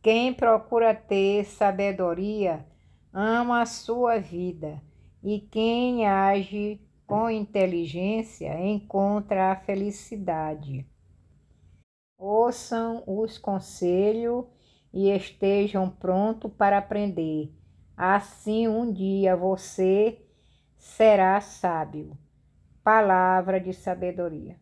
Quem procura ter sabedoria ama a sua vida, e quem age com inteligência encontra a felicidade. Ouçam os conselhos e estejam prontos para aprender. Assim um dia você será sábio. Palavra de sabedoria.